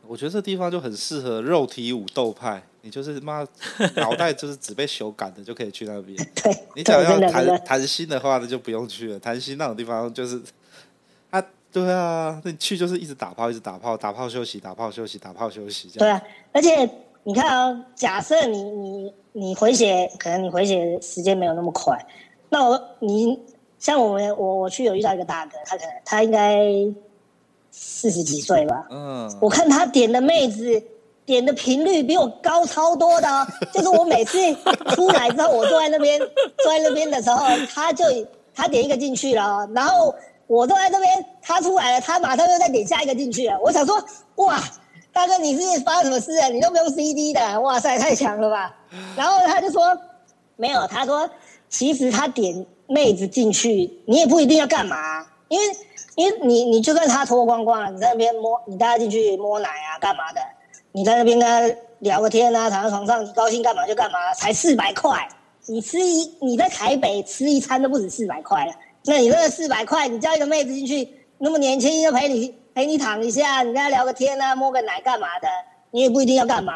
我觉得这地方就很适合肉体武斗派，你就是妈 *laughs* 脑袋就是只被修改的就可以去那边。*laughs* 对，你想要谈谈心的话，那就不用去了。谈心那种地方就是，啊，对啊，那你去就是一直打炮，一直打炮，打炮休息，打炮休息，打炮休息这样。对啊，而且你看啊、哦，假设你你你回血，可能你回血时间没有那么快，那我你。像我们，我我去有遇到一个大哥，他可能他应该四十几岁吧。嗯，我看他点的妹子点的频率比我高超多的哦。就是我每次出来之后，我坐在那边坐在那边的时候，他就他点一个进去了，然后我坐在这边，他出来了，他马上又再点下一个进去了。我想说，哇，大哥你是发生什么事啊？你都不用 CD 的，哇塞，太强了吧？然后他就说没有，他说其实他点。妹子进去，你也不一定要干嘛，因为因为你你就算他脱光光了，你在那边摸，你带他进去摸奶啊，干嘛的？你在那边跟他聊个天啊，躺在床上，你高兴干嘛就干嘛，才四百块，你吃一你在台北吃一餐都不止四百块了，那你这个四百块，你叫一个妹子进去，那么年轻就陪你陪你躺一下，你跟他聊个天啊，摸个奶干嘛的，你也不一定要干嘛。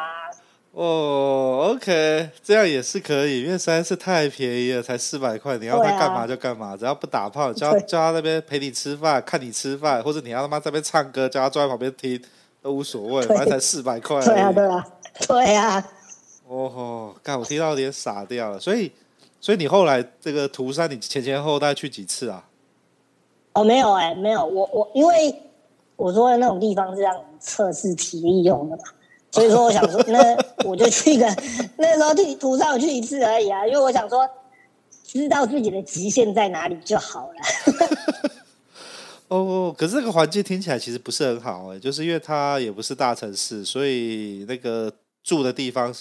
哦、oh，OK，这样也是可以，因为实在是太便宜了，才四百块，你要他干嘛就干嘛，啊、只要不打炮，叫他叫他那边陪你吃饭，看你吃饭，或者你要他妈在那边唱歌，叫他坐在旁边听，都无所谓，反正才四百块。对啊，对啊，对啊。哦吼，刚我听到有点傻掉了，所以，所以你后来这个涂山，你前前后后大概去几次啊？哦，没有哎、欸，没有，我我因为我说的那种地方是让测试体力用的嘛。所以说，我想说，*laughs* 那我就去一个，*laughs* 那时候地图上我去一次而已啊，因为我想说，知道自己的极限在哪里就好了。哦，可是这个环境听起来其实不是很好哎，就是因为它也不是大城市，所以那个住的地方，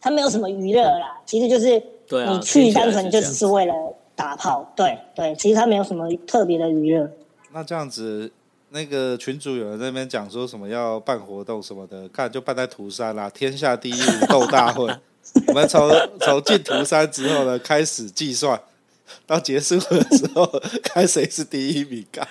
它没有什么娱乐啦，其实就是你去单纯就只是为了打炮，对对，其实它没有什么特别的娱乐。那这样子。那个群主有人在那边讲说什么要办活动什么的，看就办在涂山啦，天下第一武斗大会。*laughs* 我们从从进涂山之后呢，开始计算，到结束的时候看谁是第一名。看，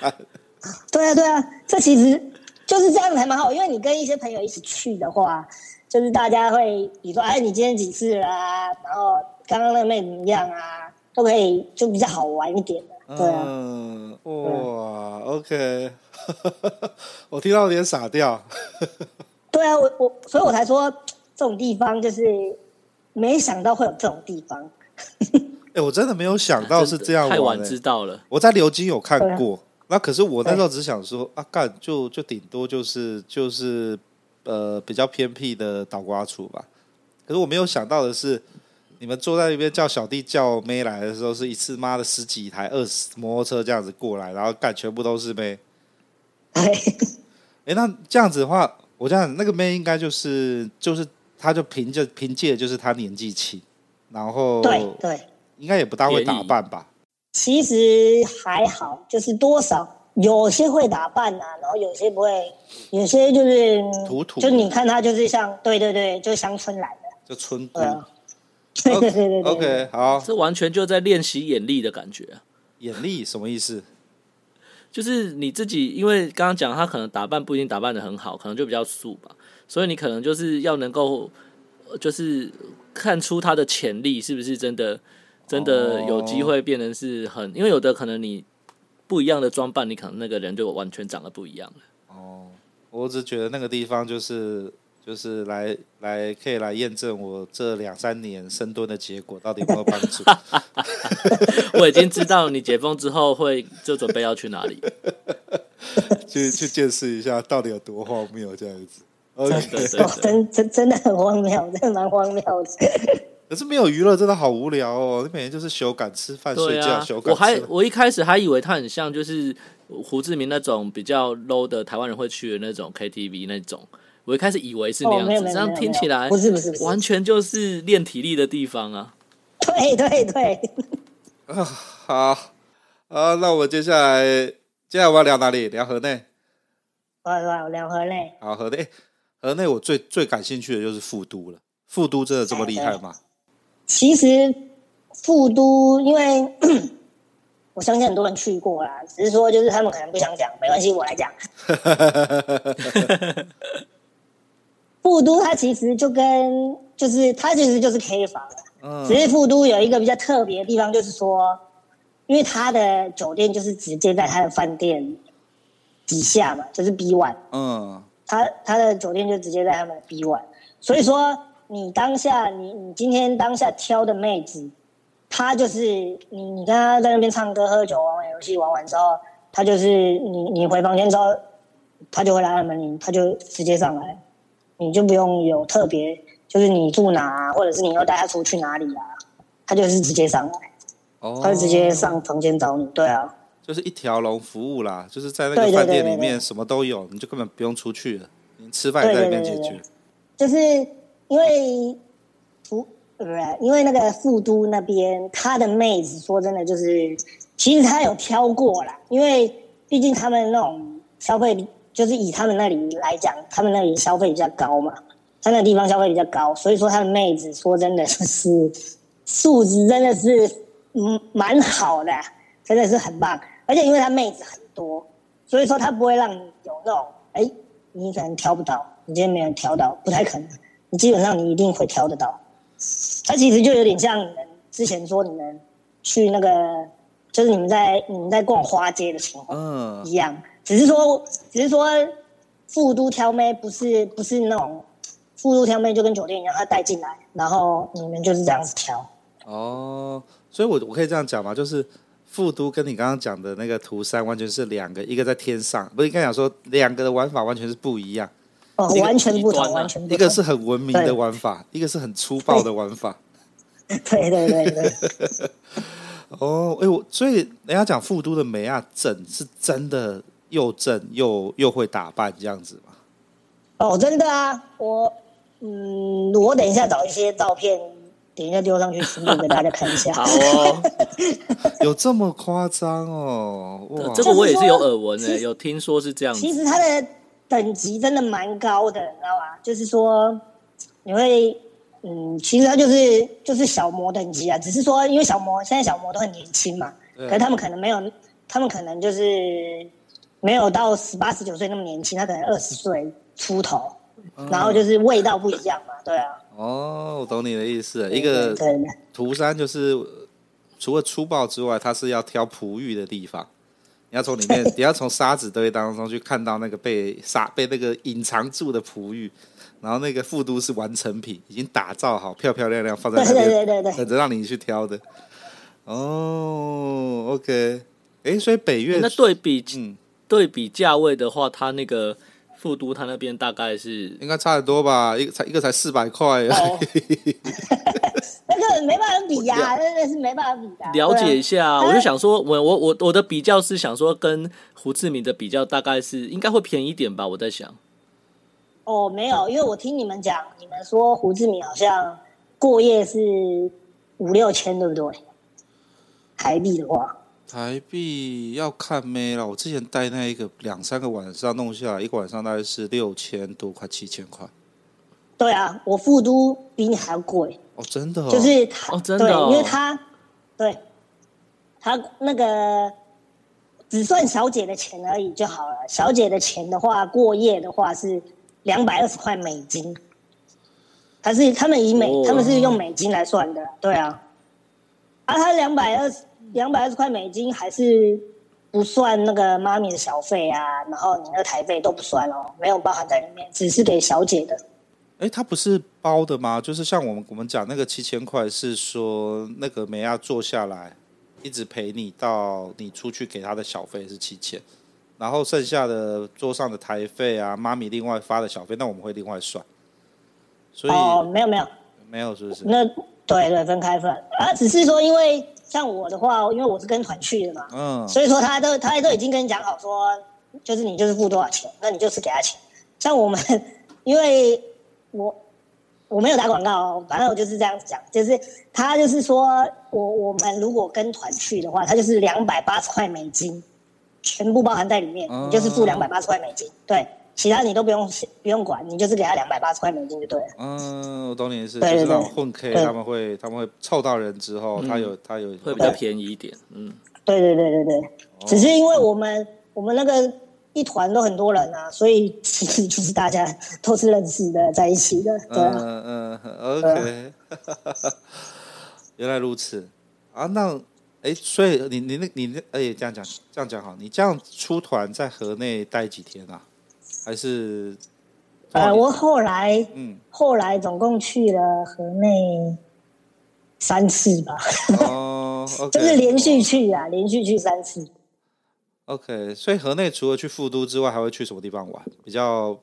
对啊对啊，这其实就是这样子还蛮好，因为你跟一些朋友一起去的话，就是大家会你说哎你今天几次啦，然后刚刚那个妹怎么样啊，都可以就比较好玩一点的。对啊，嗯，哇，OK。*laughs* 我听到有点傻掉。*laughs* 对啊，我我，所以我才说这种地方就是没想到会有这种地方。*laughs* 哎、欸，我真的没有想到是这样、欸，太晚知道了。我在流金有看过，啊、那可是我那时候只想说啊，干就就顶多就是就是呃比较偏僻的倒瓜处吧。可是我没有想到的是，你们坐在那边叫小弟叫妹来的时候，是一次妈的十几台二十摩托车这样子过来，然后干全部都是妹。哎，哎，那这样子的话，我这样那个妹应该就是就是，她就凭着凭借就是她年纪轻，然后对对，应该也不大会打扮吧？其实还好，就是多少。有些会打扮啊，然后有些不会，有些就是土土，就你看他就是像，对对对，就乡村来的，就村姑，对 *laughs* 对对对 OK，好，这完全就在练习眼力的感觉。眼力什么意思？就是你自己，因为刚刚讲他可能打扮不一定打扮的很好，可能就比较素吧，所以你可能就是要能够，就是看出他的潜力是不是真的，真的有机会变成是很，因为有的可能你。不一样的装扮，你可能那个人就完全长得不一样了。哦，我只觉得那个地方就是就是来来可以来验证我这两三年深蹲的结果到底有没有帮助。*laughs* 我已经知道你解封之后会就准备要去哪里，*laughs* 去去见识一下到底有多荒谬这样子。Okay、真真真的很荒谬，真的蛮荒谬的。可是没有娱乐真的好无聊哦，你每天就是修改吃饭睡觉修改。我还我一开始还以为他很像就是胡志明那种比较 low 的台湾人会去的那种 KTV 那种，我一开始以为是那样子，这样听起来不是不是完全就是练体力的地方啊。对对对。啊好啊，那我们接下来接下来我要聊哪里？聊河内。我聊河内。好河内，河内我最最感兴趣的就是副都了。副都真的这么厉害吗？其实副都，因为 *clears throat* 我相信很多人去过啦，只是说就是他们可能不想讲，没关系，我来讲。*laughs* 副都它其实就跟就是它其实就是 K 房，嗯，只是副都有一个比较特别的地方，就是说，因为它的酒店就是直接在它的饭店底下嘛，就是 B One，嗯，它它的酒店就直接在他们的 B One，所以说。你当下，你你今天当下挑的妹子，她就是你，你跟她在那边唱歌、喝酒、玩玩游戏，玩完之后，她就是你，你回房间之后，她就会来按门铃，她就直接上来，你就不用有特别，就是你住哪啊，或者是你要带她出去哪里啊，她就是直接上来，哦，她就直接上房间找你，对啊，就是一条龙服务啦，就是在那个饭店里面什么都有，你就根本不用出去了，你吃饭也在那边解决，就是。因为不不是，因为那个富都那边，他的妹子说真的就是，其实他有挑过啦。因为毕竟他们那种消费，就是以他们那里来讲，他们那里消费比较高嘛，他那地方消费比较高，所以说他的妹子说真的是素质真的是嗯蛮好的，真的是很棒。而且因为他妹子很多，所以说他不会让你有那种哎，你可能挑不到，你今天没有挑到，不太可能。你基本上你一定会挑得到，它其实就有点像你们之前说你们去那个，就是你们在你们在逛花街的情况一样，只是说只是说副都挑妹不是不是那种副都挑妹就跟酒店一样，他带进来，然后你们就是这样子挑。哦，所以我我可以这样讲吗？就是副都跟你刚刚讲的那个图三完全是两个，一个在天上，不是应该讲说两个的玩法完全是不一样。哦，完全不同，完全不同。一个是很文明的玩法，一个是很粗暴的玩法。对对对对。*laughs* 哦，哎，我所以人家讲富都的美亚正是真的又正又又会打扮这样子吗？哦，真的啊，我嗯，我等一下找一些照片，等一下丢上去，给大家看一下。*laughs* 好哦，*laughs* 有这么夸张哦？哇，这个我也是有耳闻的，有听说是这样子。其实他的。等级真的蛮高的，你知道吧？就是说，你会，嗯，其实他就是就是小魔等级啊，只是说，因为小魔现在小魔都很年轻嘛，可是他们可能没有，他们可能就是没有到十八十九岁那么年轻，他可能二十岁出头，然后就是味道不一样嘛，对啊。哦，我懂你的意思，一个涂山就是除了粗暴之外，他是要挑璞玉的地方。你要从里面，*laughs* 你要从沙子堆当中去看到那个被沙被那个隐藏住的璞玉，然后那个副都是完成品，已经打造好，漂漂亮亮放在那边，对对对对，等着让你去挑的。哦，OK，哎，所以北越那对比，嗯，对比价位的话，它那个副都他那边大概是应该差得多吧？一个才一个才四百块。哦 *laughs* 那个没办法比呀，真的是没办法比的。了解一下，我就想说，我我我我的比较是想说，跟胡志明的比较，大概是应该会便宜一点吧。我在想，哦，没有，因为我听你们讲，你们说胡志明好像过夜是五六千，对不对？台币的话，台币要看咩了。我之前带那一个两三个晚上弄下来，一个晚上大概是六千多，块七千块。对啊，我富都比你还要贵哦，真的、哦，就是他，哦，真的、哦，对，因为他，对，他那个只算小姐的钱而已就好了。小姐的钱的话，过夜的话是两百二十块美金，他是他们以美，哦、他们是用美金来算的，对啊，啊，他两百二十两百二十块美金还是不算那个妈咪的小费啊，然后你那个台费都不算哦，没有包含在里面，只是给小姐的。哎，它不是包的吗？就是像我们我们讲那个七千块，是说那个梅亚坐下来，一直陪你到你出去给他的小费是七千，然后剩下的桌上的台费啊，妈咪另外发的小费，那我们会另外算。所以哦，没有没有没有，是不是？那对对，分开算啊，只是说因为像我的话，因为我是跟团去的嘛，嗯，所以说他都他都已经跟你讲好说，就是你就是付多少钱，那你就是给他钱。像我们因为。我我没有打广告哦，反正我就是这样讲，就是他就是说我我们如果跟团去的话，他就是两百八十块美金，全部包含在里面，你就是付两百八十块美金，对，其他你都不用不用管，你就是给他两百八十块美金就对了。嗯，我懂你意思，就是那种混 K 他们会他们会凑到人之后，他有他有会比较便宜一点，嗯，对对对对对，只是因为我们我们那个。一团都很多人啊，所以其实就是大家都是认识的，在一起的，对啊。嗯嗯，OK，*laughs* 原来如此啊。那哎，所以你你那你那哎这样讲这样讲好，你这样出团在河内待几天啊？还是？呃，我后来嗯，后来总共去了河内三次吧。哦，okay, *laughs* 就是连续去啊，连续去三次。OK，所以河内除了去富都之外，还会去什么地方玩？比较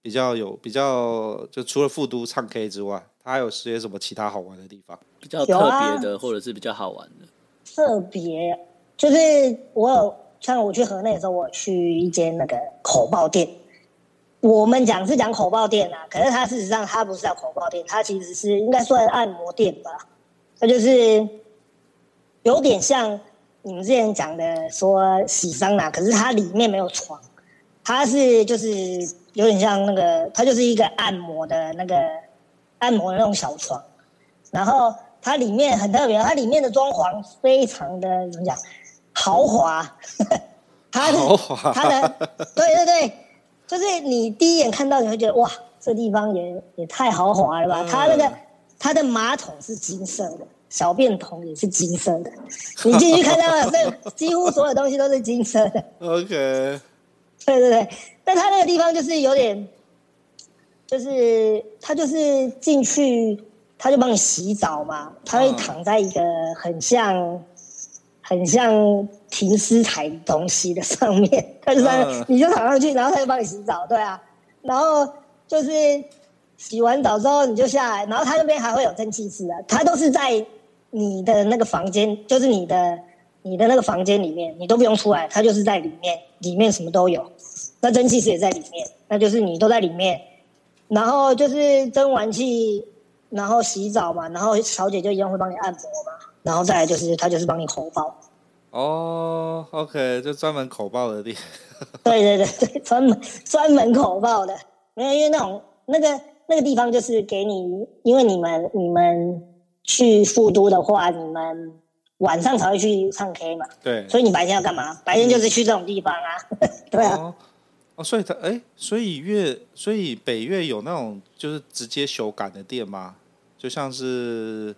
比较有比较，就除了富都唱 K 之外，它还有些什么其他好玩的地方？比较特别的，或者是比较好玩的？特别就是我有像我去河内的时候，我去一间那个口爆店。我们讲是讲口爆店啊，可是它事实上它不是叫口爆店，它其实是应该算按摩店吧？它就是有点像。你们之前讲的说洗桑拿，可是它里面没有床，它是就是有点像那个，它就是一个按摩的那个按摩的那种小床，然后它里面很特别，它里面的装潢非常的怎么讲 *laughs* 豪华，它的豪华。它的对对对，就是你第一眼看到你会觉得哇，这地方也也太豪华了吧，它那个它的马桶是金色的。小便桶也是金色的，你进去看到了，*laughs* 这几乎所有东西都是金色的。OK，对对对，但他那个地方就是有点，就是他就是进去，他就帮你洗澡嘛，他会躺在一个很像很像停尸台东西的上面，他就在你就躺上去，然后他就帮你洗澡，对啊，然后就是洗完澡之后你就下来，然后他那边还会有蒸汽室啊，他都是在。你的那个房间就是你的你的那个房间里面，你都不用出来，他就是在里面，里面什么都有。那蒸汽室也在里面，那就是你都在里面。然后就是蒸完气，然后洗澡嘛，然后小姐就一样会帮你按摩嘛。然后再来就是他就是帮你口爆。哦，OK，就专门口爆的地方。*laughs* 对对对对，专门专门口爆的，没有因为那种那个那个地方就是给你，因为你们你们。去富都的话，你们晚上才会去唱 K 嘛？对。所以你白天要干嘛？白天就是去这种地方啊。嗯、*laughs* 对啊。哦，哦，所以他哎，所以越所以北越有那种就是直接修改的店吗？就像是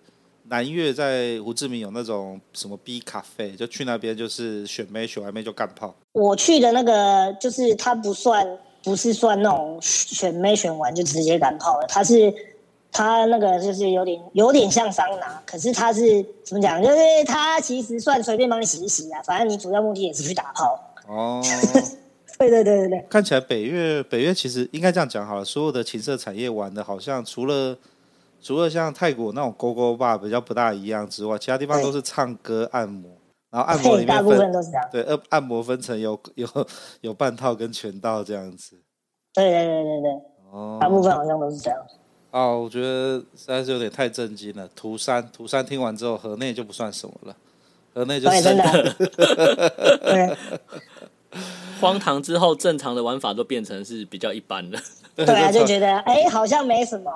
南越在胡志明有那种什么 B 咖啡，就去那边就是选妹选完妹就干炮。我去的那个就是他不算不是算那种选妹选完就直接干炮的，他是。他那个就是有点有点像桑拿，可是他是怎么讲？就是他其实算随便帮你洗一洗啊，反正你主要目的也是去打炮。哦，*laughs* 对对对对对。看起来北越北越其实应该这样讲好了，所有的情色产业玩的好像除了除了像泰国那种勾勾吧比较不大一样之外，其他地方都是唱歌按摩，然后按摩里面大部分。对，按按摩分成有有有半套跟全套这样子。对对对对对，哦，大部分好像都是这样。哦，我觉得实在是有点太震惊了。涂山，涂山听完之后，河内就不算什么了，河内就是真的。对，*laughs* 荒唐之后，正常的玩法都变成是比较一般的。对啊，就觉得哎、欸，好像没什么。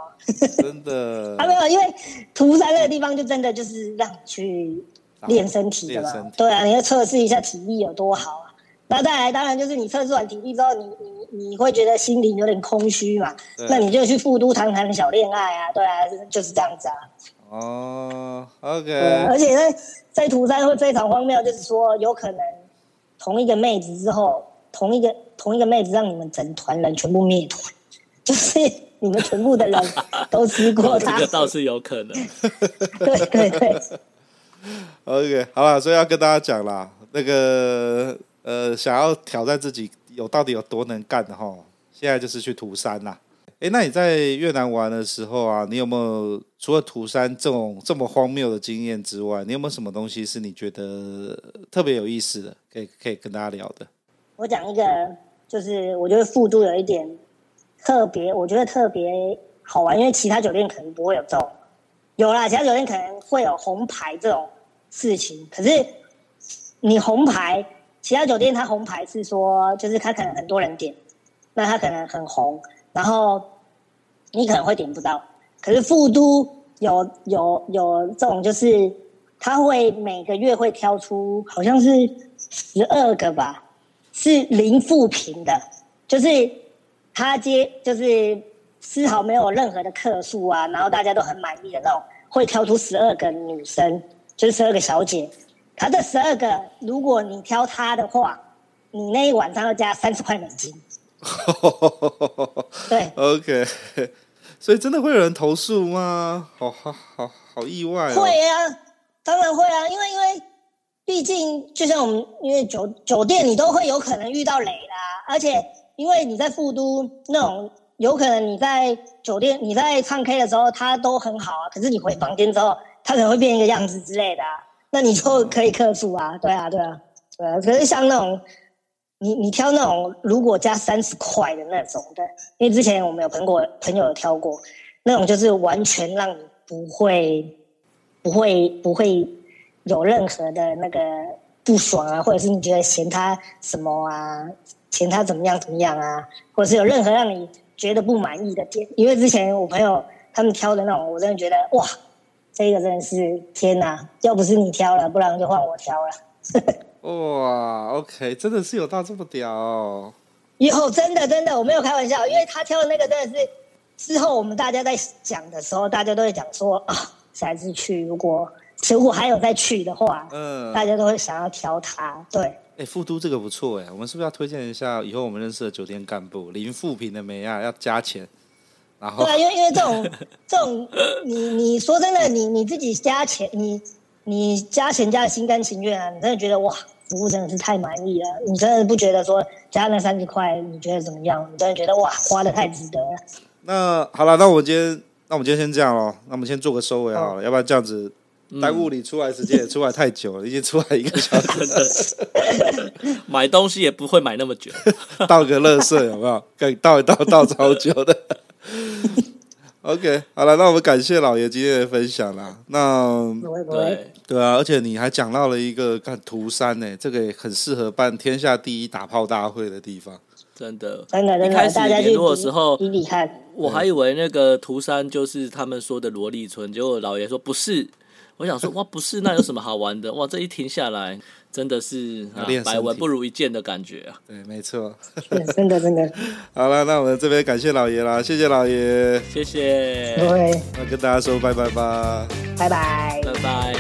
真的。啊，没有，因为涂山那个地方就真的就是让你去练身体的嘛。对啊，你要测试一下体力有多好啊。那再来，当然就是你测试完体力之后，你你你会觉得心里有点空虚嘛？那你就去富都谈谈小恋爱啊。对啊，就是这样子啊。哦，OK。而且在在涂山会非常荒谬，就是说有可能同一个妹子之后，同一个同一个妹子让你们整团人全部灭团。*laughs* 就是你们全部的人 *laughs* 都吃过它，这个倒是有可能。*laughs* 对对对。OK，好了，所以要跟大家讲啦，那个呃，想要挑战自己有到底有多能干的哈，现在就是去涂山啦。哎，那你在越南玩的时候啊，你有没有除了涂山这种这么荒谬的经验之外，你有没有什么东西是你觉得特别有意思的，可以可以跟大家聊的？我讲一个，就是我觉得富都有一点。特别，我觉得特别好玩，因为其他酒店可能不会有这种，有啦，其他酒店可能会有红牌这种事情。可是你红牌，其他酒店它红牌是说，就是它可能很多人点，那它可能很红，然后你可能会点不到。可是富都有有有这种，就是他会每个月会挑出，好像是十二个吧，是零负评的，就是。他接就是丝毫没有任何的客数啊，然后大家都很满意的那种，会挑出十二个女生，就是十二个小姐。他这十二个，如果你挑他的话，你那一晚上要加三十块美金。*laughs* 对，OK，所以真的会有人投诉吗？好好好好意外哦。会啊，当然会啊，因为因为毕竟就像我们，因为酒酒店你都会有可能遇到雷啦，而且。因为你在富都那种，有可能你在酒店你在唱 K 的时候，他都很好啊。可是你回房间之后，他可能会变一个样子之类的啊。那你就可以克服啊，对啊，对啊，对啊。可是像那种，你你挑那种如果加三十块的那种的，因为之前我们有朋友朋友有挑过，那种就是完全让你不会不会不会有任何的那个不爽啊，或者是你觉得嫌他什么啊。嫌他怎么样怎么样啊，或者是有任何让你觉得不满意的点？因为之前我朋友他们挑的那种，我真的觉得哇，这个真的是天哪！要不是你挑了，不然就换我挑了。*laughs* 哇，OK，真的是有到这么屌哦！以后真的真的我没有开玩笑，因为他挑的那个真的是之后我们大家在讲的时候，大家都会讲说啊，下次去如果如果还有再去的话，嗯，大家都会想要挑它，对。哎，富都这个不错哎，我们是不是要推荐一下以后我们认识的酒店干部零负评的妹啊，要加钱。然后对啊，因为因为这种 *laughs* 这种，你你说真的，你你自己加钱，你你加钱加的心甘情愿啊，你真的觉得哇，服务真的是太满意了，你真的不觉得说加那三十块，你觉得怎么样？你真的觉得哇，花的太值得了。那好了，那我们今天那我们今天先这样喽，那我们先做个收尾好了，哦、要不然这样子。在雾里出来时间也出来太久了，已经出来一个小时了。买东西也不会买那么久，倒个垃圾有没有？可以倒一倒，倒超久的。OK，好了，那我们感谢老爷今天的分享啦。那对对啊，而且你还讲到了一个看涂山呢，这个也很适合办天下第一打炮大会的地方。真的，真的，真的，一开始联络的时候，我还以为那个涂山就是他们说的萝莉村，结果老爷说不是。我想说，哇，不是，那有什么好玩的？哇，这一停下来，真的是、啊、百闻不如一见的感觉啊！对，没错，真的真的。*laughs* 好了，那我们这边感谢老爷啦，谢谢老爷，谢谢。对，那跟大家说拜拜吧，拜拜，拜拜，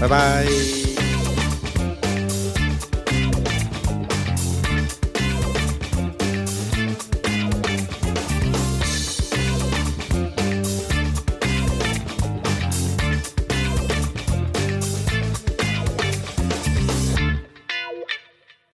拜拜。